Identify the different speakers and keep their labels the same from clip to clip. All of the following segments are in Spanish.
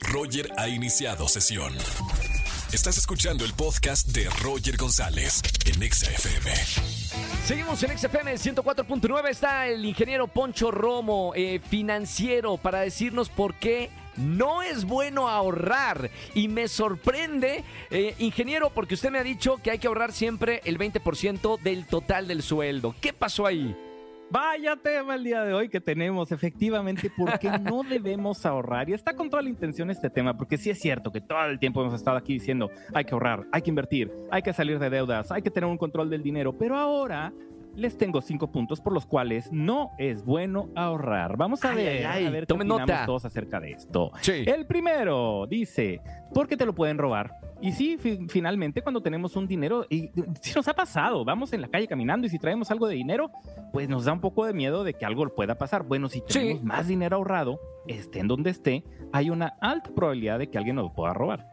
Speaker 1: Roger ha iniciado sesión. Estás escuchando el podcast de Roger González en Exa FM.
Speaker 2: Seguimos en XFM 104.9. Está el ingeniero Poncho Romo, eh, financiero, para decirnos por qué no es bueno ahorrar. Y me sorprende, eh, ingeniero, porque usted me ha dicho que hay que ahorrar siempre el 20% del total del sueldo. ¿Qué pasó ahí?
Speaker 3: Vaya tema el día de hoy que tenemos, efectivamente, porque no debemos ahorrar. Y está con toda la intención este tema, porque sí es cierto que todo el tiempo hemos estado aquí diciendo, hay que ahorrar, hay que invertir, hay que salir de deudas, hay que tener un control del dinero, pero ahora les tengo cinco puntos por los cuales no es bueno ahorrar. Vamos a
Speaker 2: Ay,
Speaker 3: ver,
Speaker 2: ay,
Speaker 3: a ver qué opinamos
Speaker 2: nota.
Speaker 3: todos acerca de esto.
Speaker 2: Sí.
Speaker 3: El primero dice, porque te lo pueden robar. Y sí, fi- finalmente cuando tenemos un dinero, y si nos ha pasado, vamos en la calle caminando y si traemos algo de dinero, pues nos da un poco de miedo de que algo pueda pasar. Bueno, si tenemos
Speaker 2: Sí.
Speaker 3: más dinero ahorrado, esté en donde esté, hay una alta probabilidad de que alguien nos lo pueda robar.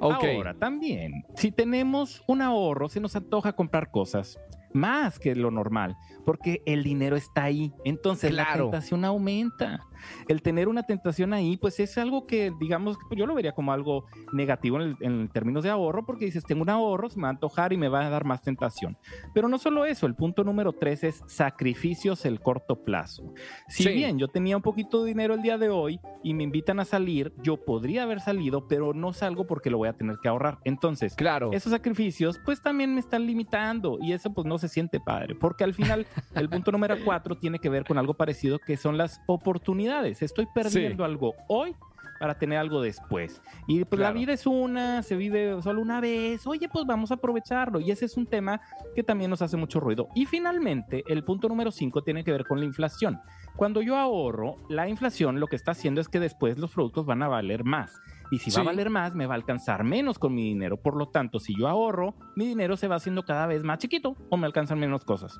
Speaker 3: Ahora, también, si tenemos un ahorro, se nos antoja comprar cosas más que lo normal, porque el dinero está ahí. Entonces la
Speaker 2: Claro.
Speaker 3: tentación aumenta. El tener una tentación ahí, pues es algo que, digamos, yo lo vería como algo negativo en, el- en términos de ahorro, porque dices, tengo un ahorro, se me va a antojar y me va a dar más tentación. Pero no solo eso, el punto número tres es sacrificios el corto plazo. Si
Speaker 2: Sí.
Speaker 3: bien yo tenía un poquito de dinero el día de hoy y me invitan a salir, yo podría haber salido, pero no salgo porque lo voy a tener que ahorrar. Entonces,
Speaker 2: Claro.
Speaker 3: esos sacrificios pues también me están limitando y eso pues no se siente padre, porque al final el punto número cuatro tiene que ver con algo parecido que son las oportunidades. Estoy perdiendo algo hoy para tener algo después. Y pues la vida es una, se vive solo una vez, oye pues vamos a aprovecharlo y ese es un tema que también nos hace mucho ruido. Y finalmente el punto número cinco tiene que ver con la inflación. Cuando yo ahorro, la inflación lo que está haciendo es que después los productos van a valer más. Y si va a valer más, me va a alcanzar menos con mi dinero. Por lo tanto, si yo ahorro, mi dinero se va haciendo cada vez más chiquito o me alcanzan menos cosas.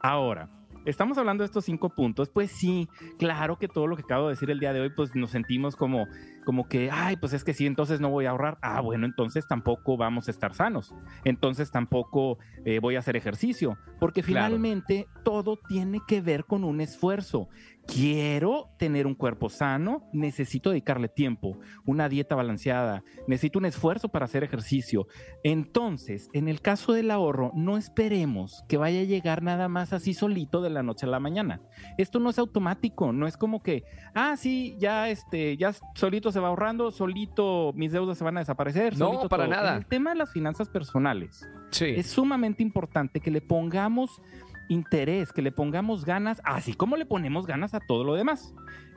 Speaker 3: Ahora, estamos hablando de estos cinco puntos. Pues sí, claro que todo lo que acabo de decir el día de hoy, pues nos sentimos como, como que, ay, pues es que sí, entonces no voy a ahorrar. Ah, bueno, entonces tampoco vamos a estar sanos. Entonces tampoco eh, voy a hacer ejercicio. Porque
Speaker 2: Claro.
Speaker 3: finalmente todo tiene que ver con un esfuerzo. Quiero tener un cuerpo sano, necesito dedicarle tiempo, una dieta balanceada, necesito un esfuerzo para hacer ejercicio. Entonces, en el caso del ahorro, no esperemos que vaya a llegar nada más así solito de la noche a la mañana. Esto no es automático, no es como que, ah, sí, ya este, ya solito se va ahorrando, solito mis deudas se van a desaparecer.
Speaker 2: No,
Speaker 3: solito
Speaker 2: para
Speaker 3: todo.
Speaker 2: nada.
Speaker 3: En el tema de las finanzas personales,
Speaker 2: Sí.
Speaker 3: es sumamente importante que le pongamos interés, que le pongamos ganas, así como le ponemos ganas a todo lo demás.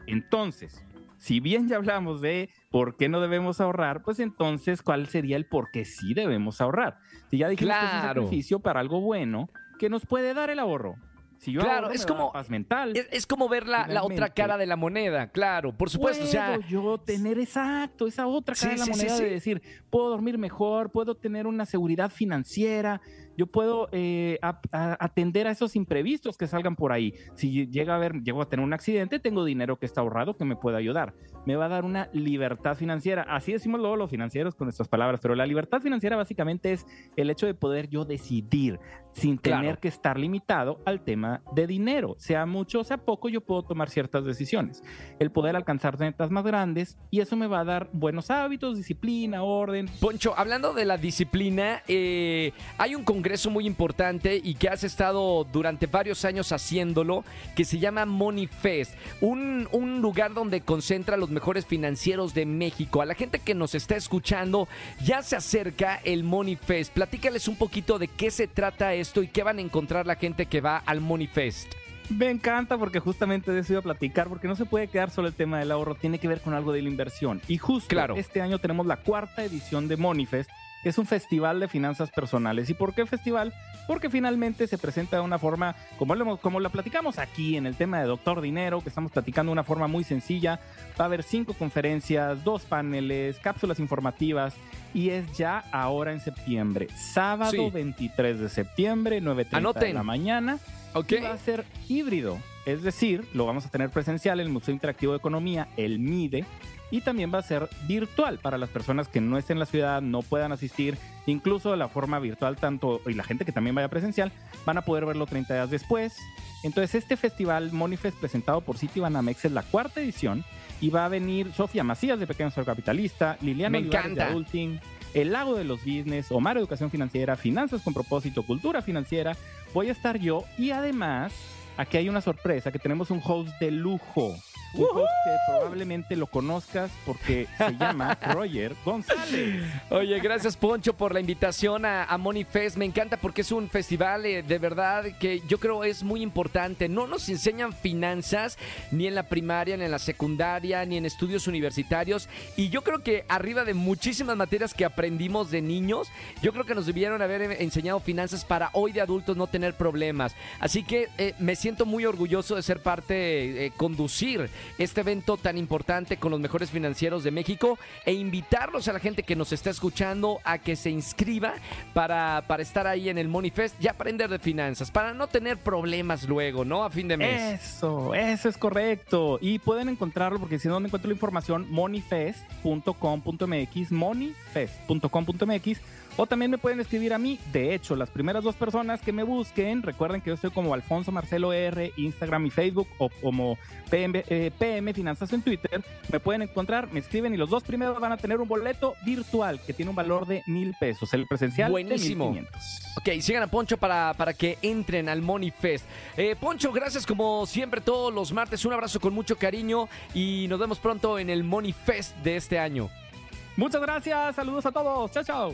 Speaker 3: Entonces, si bien ya hablamos de por qué no debemos ahorrar, pues entonces, ¿cuál sería el por qué sí debemos ahorrar? Si ya dijimos que es un
Speaker 2: Claro.
Speaker 3: sacrificio para algo bueno, que nos puede dar el ahorro. Si yo
Speaker 2: Claro,
Speaker 3: ahorro,
Speaker 2: es como-
Speaker 3: paz mental.
Speaker 2: Es, es como ver la, la otra cara de la moneda, claro, por supuesto. O sea,
Speaker 3: puedo yo tener exacto esa otra cara
Speaker 2: Sí,
Speaker 3: de la
Speaker 2: sí,
Speaker 3: moneda
Speaker 2: sí.
Speaker 3: de decir puedo dormir mejor puedo tener una seguridad financiera yo puedo eh, a- a- atender a esos imprevistos que salgan por ahí. Si llega a haber llego a tener un accidente tengo dinero que está ahorrado que me puede ayudar. Me va a dar una libertad financiera. Así decimos luego los financieros con nuestras palabras pero la libertad financiera básicamente es el hecho de poder yo decidir sin tener
Speaker 2: Claro.
Speaker 3: que estar limitado al tema de dinero. Sea mucho o sea poco yo puedo tomar ciertas decisiones. El poder alcanzar metas más grandes y eso me va a dar buenos hábitos, disciplina, orden.
Speaker 2: Poncho, hablando de la disciplina, eh, hay un congreso muy importante y que has estado durante varios años haciéndolo, que se llama Money Fest, un, un lugar donde concentra a los mejores financieros de México. A la gente que nos está escuchando, ya se acerca el Money Fest. Platícales un poquito de qué se trata esto y qué van a encontrar la gente que va al Money Fest.
Speaker 3: Me encanta porque justamente de eso iba a platicar, porque no se puede quedar solo el tema del ahorro, tiene que ver con algo de la inversión. Y justo
Speaker 2: Claro.
Speaker 3: este año tenemos la cuarta edición de Moneyfest, que es un festival de finanzas personales. ¿Y por qué festival? Porque finalmente se presenta de una forma, como, lo como la platicamos aquí en el tema de Doctor Dinero, que estamos platicando de una forma muy sencilla. Va a haber cinco conferencias, dos paneles, cápsulas informativas, y es ya ahora en septiembre. Sábado
Speaker 2: Sí.
Speaker 3: 23 de septiembre, 9.30 de la mañana.
Speaker 2: ¿Ok?
Speaker 3: Y va a ser híbrido. Es decir, lo vamos a tener presencial en el Museo Interactivo de Economía, el MIDE, y también va a ser virtual para las personas que no estén en la ciudad, no puedan asistir, incluso de la forma virtual tanto y la gente que también vaya presencial van a poder verlo 30 días después. Entonces este festival Monifest presentado por City Banamex es la cuarta edición y va a venir Sofía Macías de Pequeño Ser Capitalista, Liliana Olivares de. Adulting, El Lago de los Business, Omar Educación Financiera, Finanzas con Propósito, Cultura Financiera. Voy a estar yo y además aquí hay una sorpresa que tenemos un host de lujo. Un host que probablemente lo conozcas porque se llama Roger González.
Speaker 2: Oye, gracias Poncho por la invitación a, a Money Fest. Me encanta porque es un festival eh, de verdad que yo creo es muy importante. No nos enseñan finanzas ni en la primaria, ni en la secundaria, ni en estudios universitarios. Y yo creo que arriba de muchísimas materias que aprendimos de niños, yo creo que nos debieron haber eh, enseñado finanzas para hoy de adultos no tener problemas. Así que eh, me siento muy orgulloso de ser parte, eh, conducir este evento tan importante con los mejores financieros de México e invitarlos a la gente que nos está escuchando a que se inscriba para, para estar ahí en el Money Fest y aprender de finanzas, para no tener problemas luego, ¿no? A fin de mes.
Speaker 3: Eso, eso es correcto. Y pueden encontrarlo, porque si no, no encuentro la información, moneyfest.com.mx, moneyfest.com.mx, o también me pueden escribir a mí. De hecho, las primeras dos personas que me busquen, recuerden que yo estoy como Alfonso Marcelo R, Instagram y Facebook, o como PM, eh, PM Finanzas en Twitter, me pueden encontrar, me escriben y los dos primeros van a tener un boleto virtual que tiene un valor de mil pesos. El presencial
Speaker 2: Buenísimo.
Speaker 3: de 1500.
Speaker 2: Ok, sigan a Poncho para, para que entren al Money Fest. Eh, Poncho, gracias como siempre todos los martes. Un abrazo con mucho cariño y nos vemos pronto en el Money Fest de este año.
Speaker 3: Muchas gracias, saludos a todos. Chao, chao.